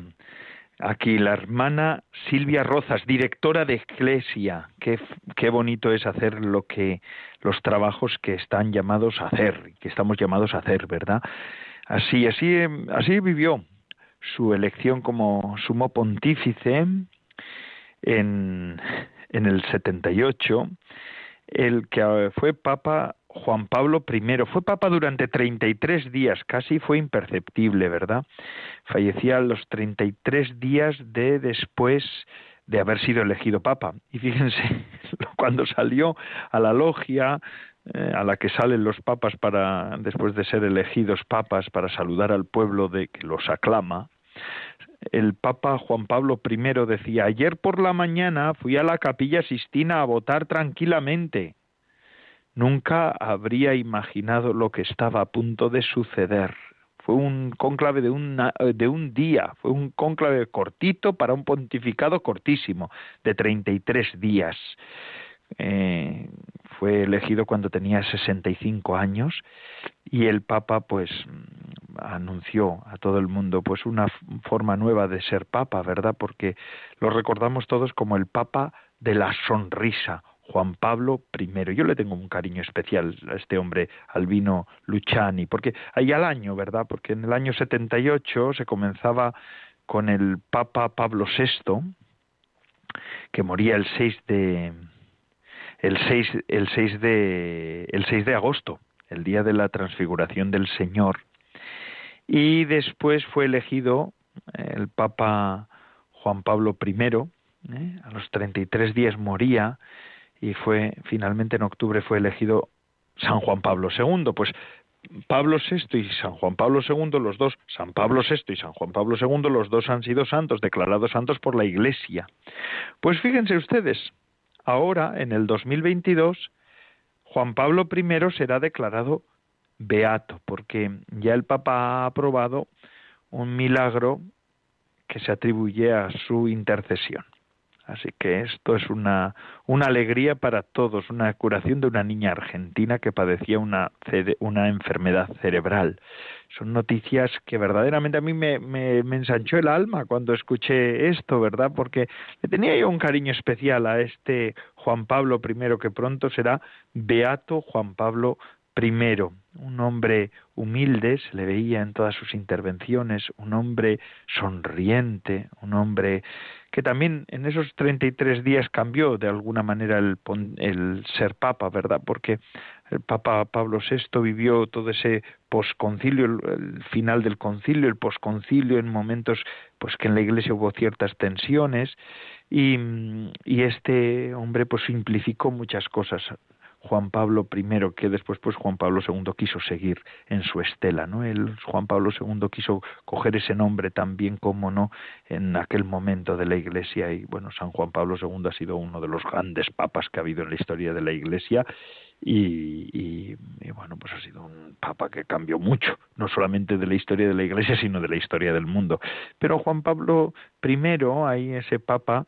Aquí la hermana Silvia Rozas, directora de Iglesia. Qué, qué bonito es hacer lo que los trabajos que están llamados a hacer, que estamos llamados a hacer, ¿verdad? Así, así, así vivió su elección como sumo pontífice en, en el 78, el que fue papa Juan Pablo I. Fue papa durante 33 días, casi fue imperceptible, ¿verdad? Fallecía a los 33 días de después de haber sido elegido papa. Y fíjense, cuando salió a la logia eh, a la que salen los papas para después de ser elegidos papas para saludar al pueblo de que los aclama, el Papa Juan Pablo I decía, ayer por la mañana fui a la capilla Sistina a votar tranquilamente. Nunca habría imaginado lo que estaba a punto de suceder. Fue un cónclave de, de un día, fue un cónclave cortito para un pontificado cortísimo, de 33 días. Eh, fue elegido cuando tenía 65 años y el Papa pues anunció a todo el mundo pues una forma nueva de ser Papa, ¿verdad? Porque lo recordamos todos como el Papa de la sonrisa, Juan Pablo I. Yo le tengo un cariño especial a este hombre, Albino Luciani, porque ahí al año, ¿verdad? Porque en el año 78 se comenzaba con el Papa Pablo VI, que moría el 6 de el 6 el 6 de el 6 de agosto, el día de la transfiguración del Señor. Y después fue elegido el Papa Juan Pablo I, ¿eh? a los 33 días moría y fue finalmente en octubre fue elegido San Juan Pablo II. Pues Pablo VI y San Juan Pablo II, los dos, San Pablo VI y San Juan Pablo II, los dos han sido santos, declarados santos por la Iglesia. Pues fíjense ustedes, ahora, en el 2022, Juan Pablo I será declarado beato, porque ya el Papa ha aprobado un milagro que se atribuye a su intercesión. Así que esto es una, una alegría para todos, una curación de una niña argentina que padecía una, una enfermedad cerebral. Son noticias que verdaderamente a mí me, me, me, ensanchó el alma cuando escuché esto, ¿verdad? Porque le tenía yo un cariño especial a este Juan Pablo I, que pronto será Beato Juan Pablo Primero, un hombre humilde, se le veía en todas sus intervenciones, un hombre sonriente, un hombre que también en esos 33 días cambió de alguna manera el, el ser papa, ¿verdad? Porque el Papa Pablo VI vivió todo ese posconcilio, el, final del concilio, el posconcilio en momentos pues que en la iglesia hubo ciertas tensiones y, y este hombre pues simplificó muchas cosas Juan Pablo I, que después pues Juan Pablo II quiso seguir en su estela, ¿no? Juan Pablo II quiso coger ese nombre también como no en aquel momento de la Iglesia y bueno, San Juan Pablo II ha sido uno de los grandes papas que ha habido en la historia de la Iglesia y, y, bueno, pues ha sido un papa que cambió mucho, no solamente de la historia de la Iglesia, sino de la historia del mundo. Pero Juan Pablo I, ahí ese papa,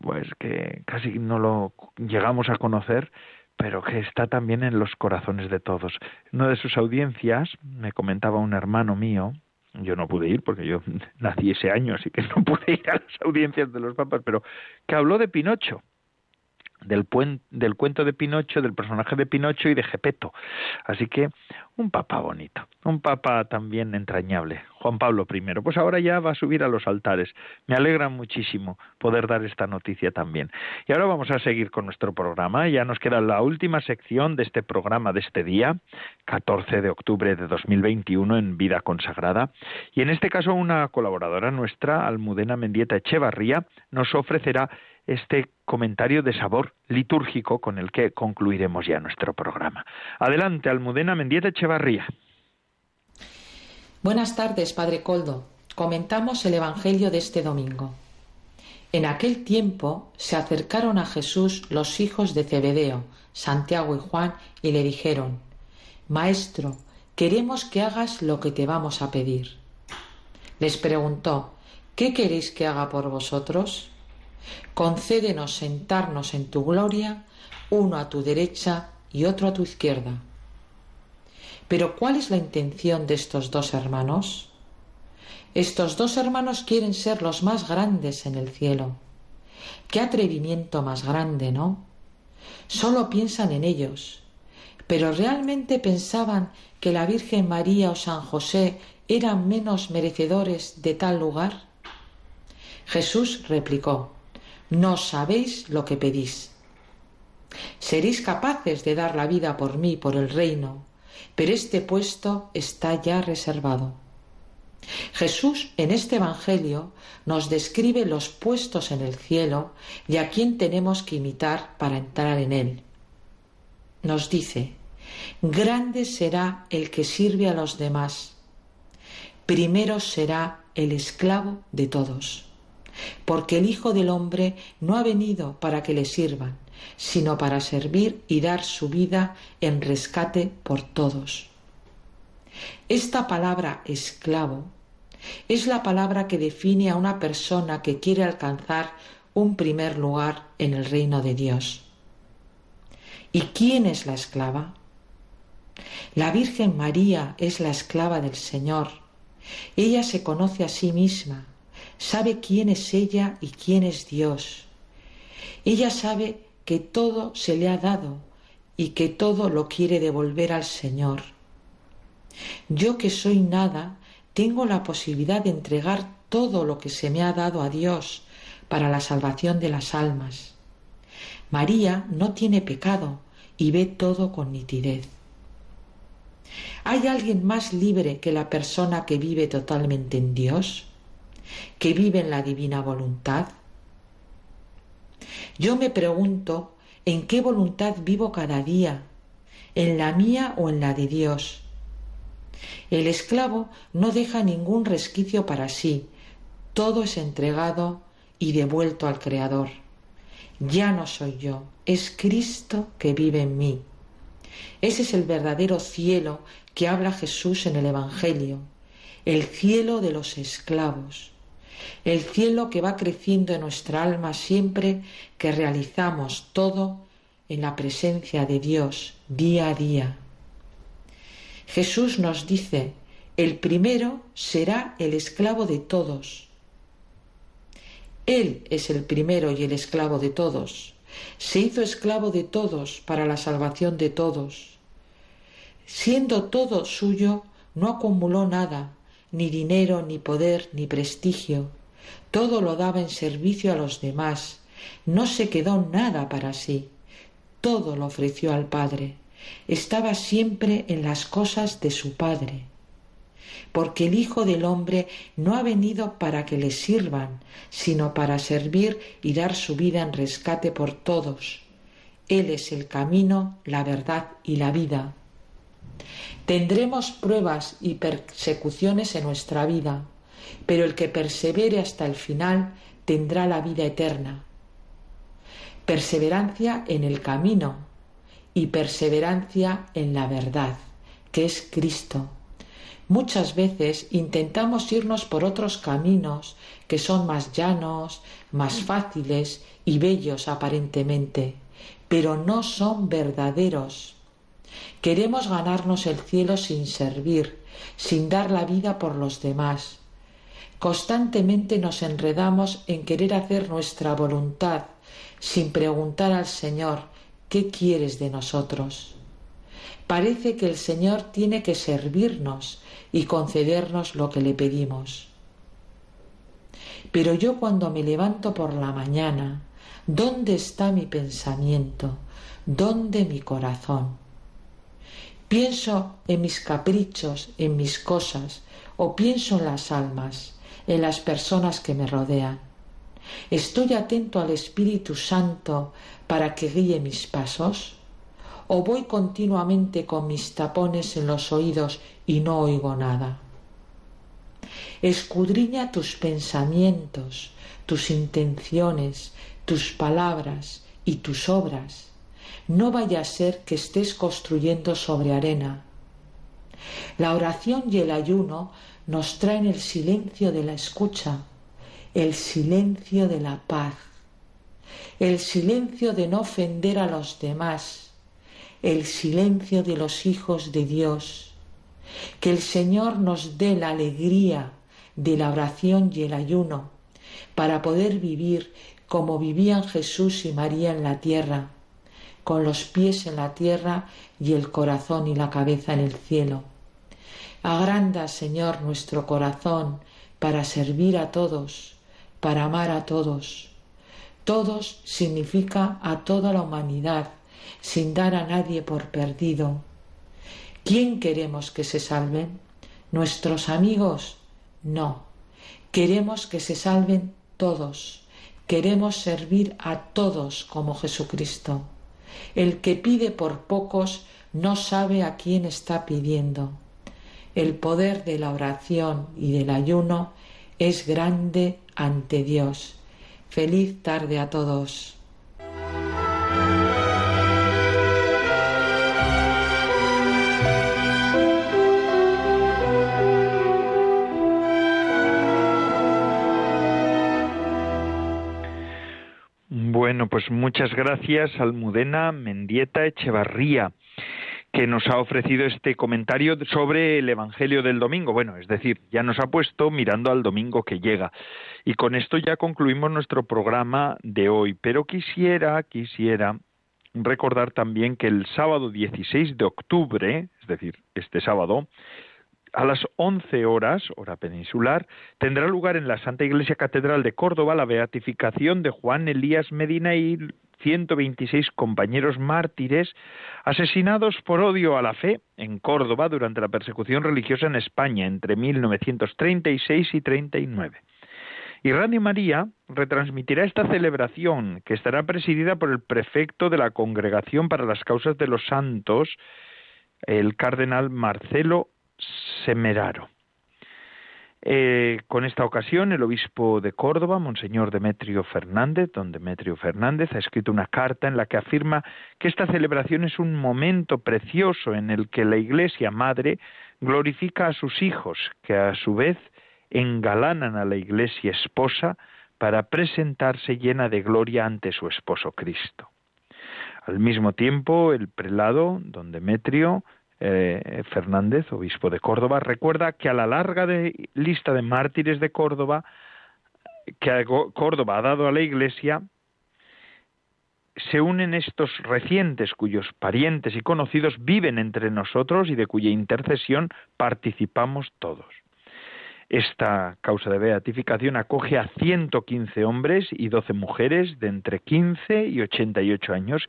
pues que casi no lo llegamos a conocer, pero que está también en los corazones de todos. Una de sus audiencias me comentaba un hermano mío, yo no pude ir porque yo nací ese año, así que no pude ir a las audiencias de los papas, pero que habló de Pinocho del, del cuento de Pinocho, del personaje de Pinocho y de Gepeto. Así que un papa bonito, un papa también entrañable, Juan Pablo I. Pues ahora ya va a subir a los altares. Me alegra muchísimo poder dar esta noticia también. Y ahora vamos a seguir con nuestro programa. Ya nos queda la última sección de este programa de este día, 14 de octubre de 2021 en Vida Consagrada. Y en este caso una colaboradora nuestra, Almudena Mendieta Echevarría, nos ofrecerá este comentario de sabor litúrgico con el que concluiremos ya nuestro programa. Adelante, Almudena Mendieta Echevarría. Buenas tardes, Padre Coldo. Comentamos el Evangelio de este domingo. En aquel tiempo se acercaron a Jesús los hijos de Zebedeo, Santiago y Juan, y le dijeron, Maestro, queremos que hagas lo que te vamos a pedir. Les preguntó, ¿qué queréis que haga por vosotros? Concédenos sentarnos en tu gloria, uno a tu derecha y otro a tu izquierda. Pero ¿cuál es la intención de estos dos hermanos? Estos dos hermanos quieren ser los más grandes en el cielo. Qué atrevimiento más grande, ¿no? Solo piensan en ellos. Pero realmente pensaban que la Virgen María o San José eran menos merecedores de tal lugar. Jesús replicó, No sabéis lo que pedís. Seréis capaces de dar la vida por mí, por el reino, pero este puesto está ya reservado. Jesús en este Evangelio nos describe los puestos en el cielo y a quién tenemos que imitar para entrar en él. Nos dice, grande será el que sirve a los demás, primero será el esclavo de todos, porque el Hijo del Hombre no ha venido para que le sirvan, sino para servir y dar su vida en rescate por todos. Esta palabra esclavo es la palabra que define a una persona que quiere alcanzar un primer lugar en el reino de Dios. ¿Y quién es la esclava? La Virgen María es la esclava del Señor. Ella se conoce a sí misma, sabe quién es ella y quién es Dios. Ella sabe que todo se le ha dado y que todo lo quiere devolver al Señor. Yo que soy nada, tengo la posibilidad de entregar todo lo que se me ha dado a Dios para la salvación de las almas. María no tiene pecado y ve todo con nitidez. ¿Hay alguien más libre que la persona que vive totalmente en Dios? ¿Que vive en la divina voluntad? Yo me pregunto en qué voluntad vivo cada día, en la mía o en la de Dios. El esclavo no deja ningún resquicio para sí, todo es entregado y devuelto al Creador. Ya no soy yo, es Cristo que vive en mí. Ese es el verdadero cielo que habla Jesús en el Evangelio, el cielo de los esclavos, el cielo que va creciendo en nuestra alma siempre que realizamos todo en la presencia de Dios día a día. Jesús nos dice, el primero será el esclavo de todos. Él es el primero y el esclavo de todos. Se hizo esclavo de todos para la salvación de todos. Siendo todo suyo, no acumuló nada, ni dinero, ni poder, ni prestigio. Todo lo daba en servicio a los demás. No se quedó nada para sí. Todo lo ofreció al Padre estaba siempre en las cosas de su Padre. Porque el Hijo del Hombre no ha venido para que le sirvan, sino para servir y dar su vida en rescate por todos. Él es el camino, la verdad y la vida. Tendremos pruebas y persecuciones en nuestra vida, pero el que persevere hasta el final tendrá la vida eterna. Perseverancia en el camino, y perseverancia en la verdad, que es Cristo. Muchas veces intentamos irnos por otros caminos que son más llanos, más fáciles y bellos aparentemente, pero no son verdaderos. Queremos ganarnos el cielo sin servir, sin dar la vida por los demás. Constantemente nos enredamos en querer hacer nuestra voluntad, sin preguntar al Señor ¿qué quieres de nosotros? Parece que el Señor tiene que servirnos y concedernos lo que le pedimos. Pero yo cuando me levanto por la mañana, ¿dónde está mi pensamiento? ¿Dónde mi corazón? Pienso en mis caprichos, en mis cosas, o pienso en las almas, en las personas que me rodean. ¿Estoy atento al Espíritu Santo para que guíe mis pasos? ¿O voy continuamente con mis tapones en los oídos y no oigo nada? Escudriña tus pensamientos, tus intenciones, tus palabras y tus obras. No vaya a ser que estés construyendo sobre arena. La oración y el ayuno nos traen el silencio de la escucha, el silencio de la paz el silencio de no ofender a los demás, el silencio de los hijos de Dios. Que el Señor nos dé la alegría de la oración y el ayuno, para poder vivir como vivían Jesús y María en la tierra, con los pies en la tierra y el corazón y la cabeza en el cielo. Agranda, Señor, nuestro corazón para servir a todos, para amar a todos. Todos significa a toda la humanidad, sin dar a nadie por perdido. ¿Quién queremos que se salven? ¿Nuestros amigos? No. Queremos que se salven todos. Queremos servir a todos como Jesucristo. El que pide por pocos no sabe a quién está pidiendo. El poder de la oración y del ayuno es grande ante Dios. Feliz tarde a todos. Bueno, pues muchas gracias Almudena Mendieta Echevarría que nos ha ofrecido este comentario sobre el Evangelio del domingo. Bueno, es decir, ya nos ha puesto mirando al domingo que llega. Y con esto ya concluimos nuestro programa de hoy. Pero quisiera, quisiera recordar también que el sábado 16 de octubre, es decir, este sábado, a las 11 horas, hora peninsular, tendrá lugar en la Santa Iglesia Catedral de Córdoba la beatificación de Juan Elías Medina y 126 compañeros mártires asesinados por odio a la fe en Córdoba durante la persecución religiosa en España entre 1936 y 39. Y Radio María retransmitirá esta celebración, que estará presidida por el prefecto de la Congregación para las Causas de los Santos, el cardenal Marcelo Semeraro. Eh, con esta ocasión, el obispo de Córdoba, Monseñor Demetrio Fernández, don Demetrio Fernández, ha escrito una carta en la que afirma que esta celebración es un momento precioso en el que la Iglesia Madre glorifica a sus hijos, que a su vez engalanan a la Iglesia esposa para presentarse llena de gloria ante su esposo Cristo. Al mismo tiempo, el prelado, don Demetrio, eh, Fernández, obispo de Córdoba, recuerda que a la larga lista de mártires de Córdoba que Córdoba ha dado a la Iglesia, se unen estos recientes cuyos parientes y conocidos viven entre nosotros y de cuya intercesión participamos todos. Esta causa de beatificación acoge a 115 hombres y 12 mujeres de entre 15 y 88 años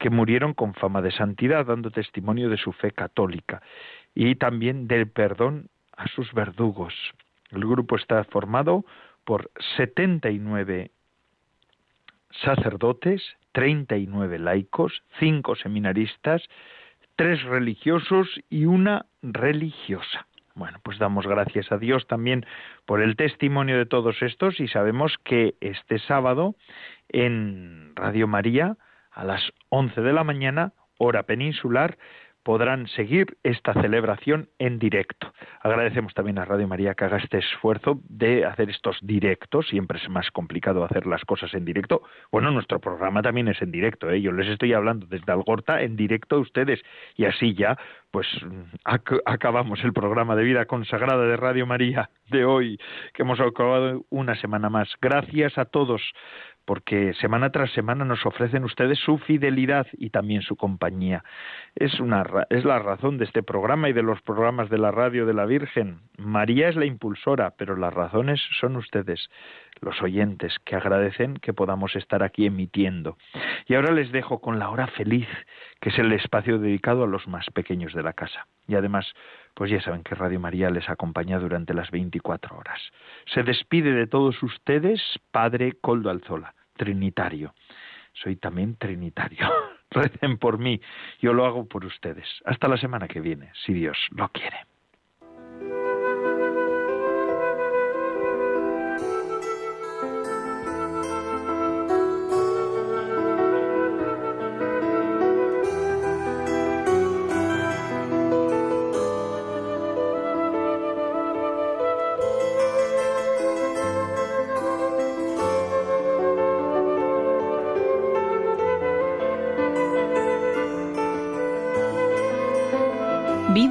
que murieron con fama de santidad, dando testimonio de su fe católica y también del perdón a sus verdugos. El grupo está formado por 79 sacerdotes, 39 laicos, 5 seminaristas, 3 religiosos y una religiosa. Bueno, pues damos gracias a Dios también por el testimonio de todos estos y sabemos que este sábado en Radio María a las 11 de la mañana, hora peninsular, podrán seguir esta celebración en directo. Agradecemos también a Radio María que haga este esfuerzo de hacer estos directos. Siempre es más complicado hacer las cosas en directo. Bueno, nuestro programa también es en directo. ¿eh? Yo les estoy hablando desde Algorta en directo a ustedes. Y así ya, pues acabamos el programa de vida consagrada de Radio María de hoy, que hemos acabado una semana más. Gracias a todos porque semana tras semana nos ofrecen ustedes su fidelidad y también su compañía. Es, una, es la razón de este programa y de los programas de la radio de la Virgen. María es la impulsora, pero las razones son ustedes, los oyentes, que agradecen que podamos estar aquí emitiendo. Y ahora les dejo con la hora feliz, que es el espacio dedicado a los más pequeños de la casa. Y además, pues ya saben que Radio María les acompaña durante las 24 horas. Se despide de todos ustedes, Padre Coldo Alzola trinitario. Soy también trinitario. Recen por mí, yo lo hago por ustedes. Hasta la semana que viene, si Dios lo quiere.